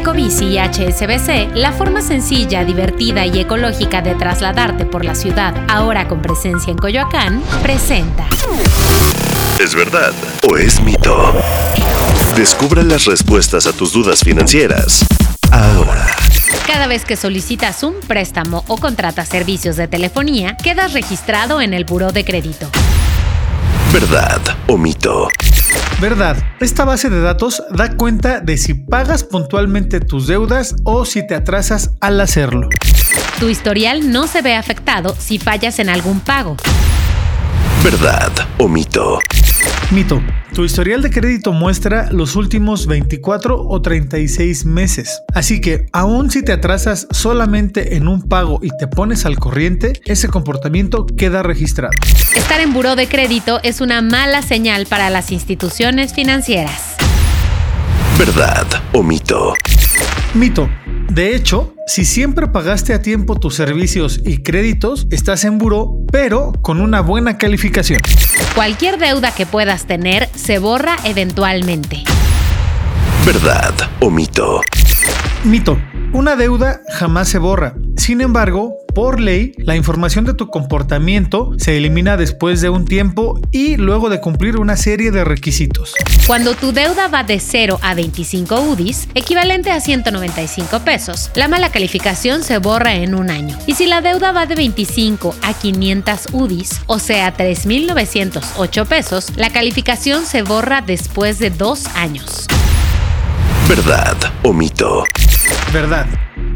Ecobici y HSBC, la forma sencilla, divertida y ecológica de trasladarte por la ciudad, ahora con presencia en Coyoacán, presenta. ¿Es verdad o es mito? Descubra las respuestas a tus dudas financieras. Ahora. Cada vez que solicitas un préstamo o contratas servicios de telefonía, quedas registrado en el Buró de Crédito. ¿Verdad o mito? Verdad, esta base de datos da cuenta de si pagas puntualmente tus deudas o si te atrasas al hacerlo. Tu historial no se ve afectado si fallas en algún pago. ¿Verdad o mito? Mito. Tu historial de crédito muestra los últimos 24 o 36 meses. Así que, aun si te atrasas solamente en un pago y te pones al corriente, ese comportamiento queda registrado. Estar en buró de crédito es una mala señal para las instituciones financieras. ¿Verdad o mito? Mito. De hecho, si siempre pagaste a tiempo tus servicios y créditos, estás en buró, pero con una buena calificación. Cualquier deuda que puedas tener se borra eventualmente. ¿Verdad o mito? Mito. Una deuda jamás se borra. Sin embargo, por ley, la información de tu comportamiento se elimina después de un tiempo y luego de cumplir una serie de requisitos. Cuando tu deuda va de 0 a 25 UDIs, equivalente a 195 pesos, la mala calificación se borra en un año. Y si la deuda va de 25 a 500 UDIs, o sea 3.908 pesos, la calificación se borra después de dos años. ¿Verdad o mito? Verdad.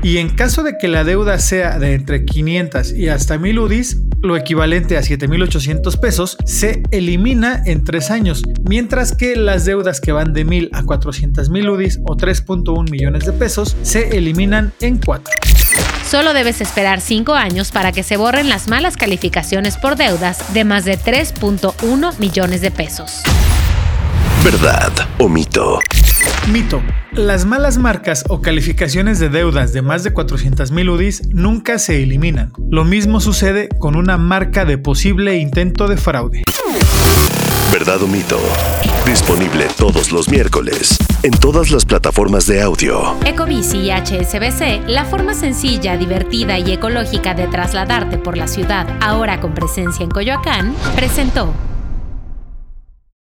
Y en caso de que la deuda sea de entre 500 y hasta 1000 UDIs, lo equivalente a 7800 pesos, se elimina en 3 años, mientras que las deudas que van de 1000 a 400 mil UDIs o 3.1 millones de pesos se eliminan en 4. Solo debes esperar 5 años para que se borren las malas calificaciones por deudas de más de 3.1 millones de pesos. ¿Verdad o mito? Mito. Las malas marcas o calificaciones de deudas de más de 400.000 UDIs nunca se eliminan. Lo mismo sucede con una marca de posible intento de fraude. ¿Verdad o mito? Disponible todos los miércoles en todas las plataformas de audio. Ecobici y HSBC, la forma sencilla, divertida y ecológica de trasladarte por la ciudad, ahora con presencia en Coyoacán, presentó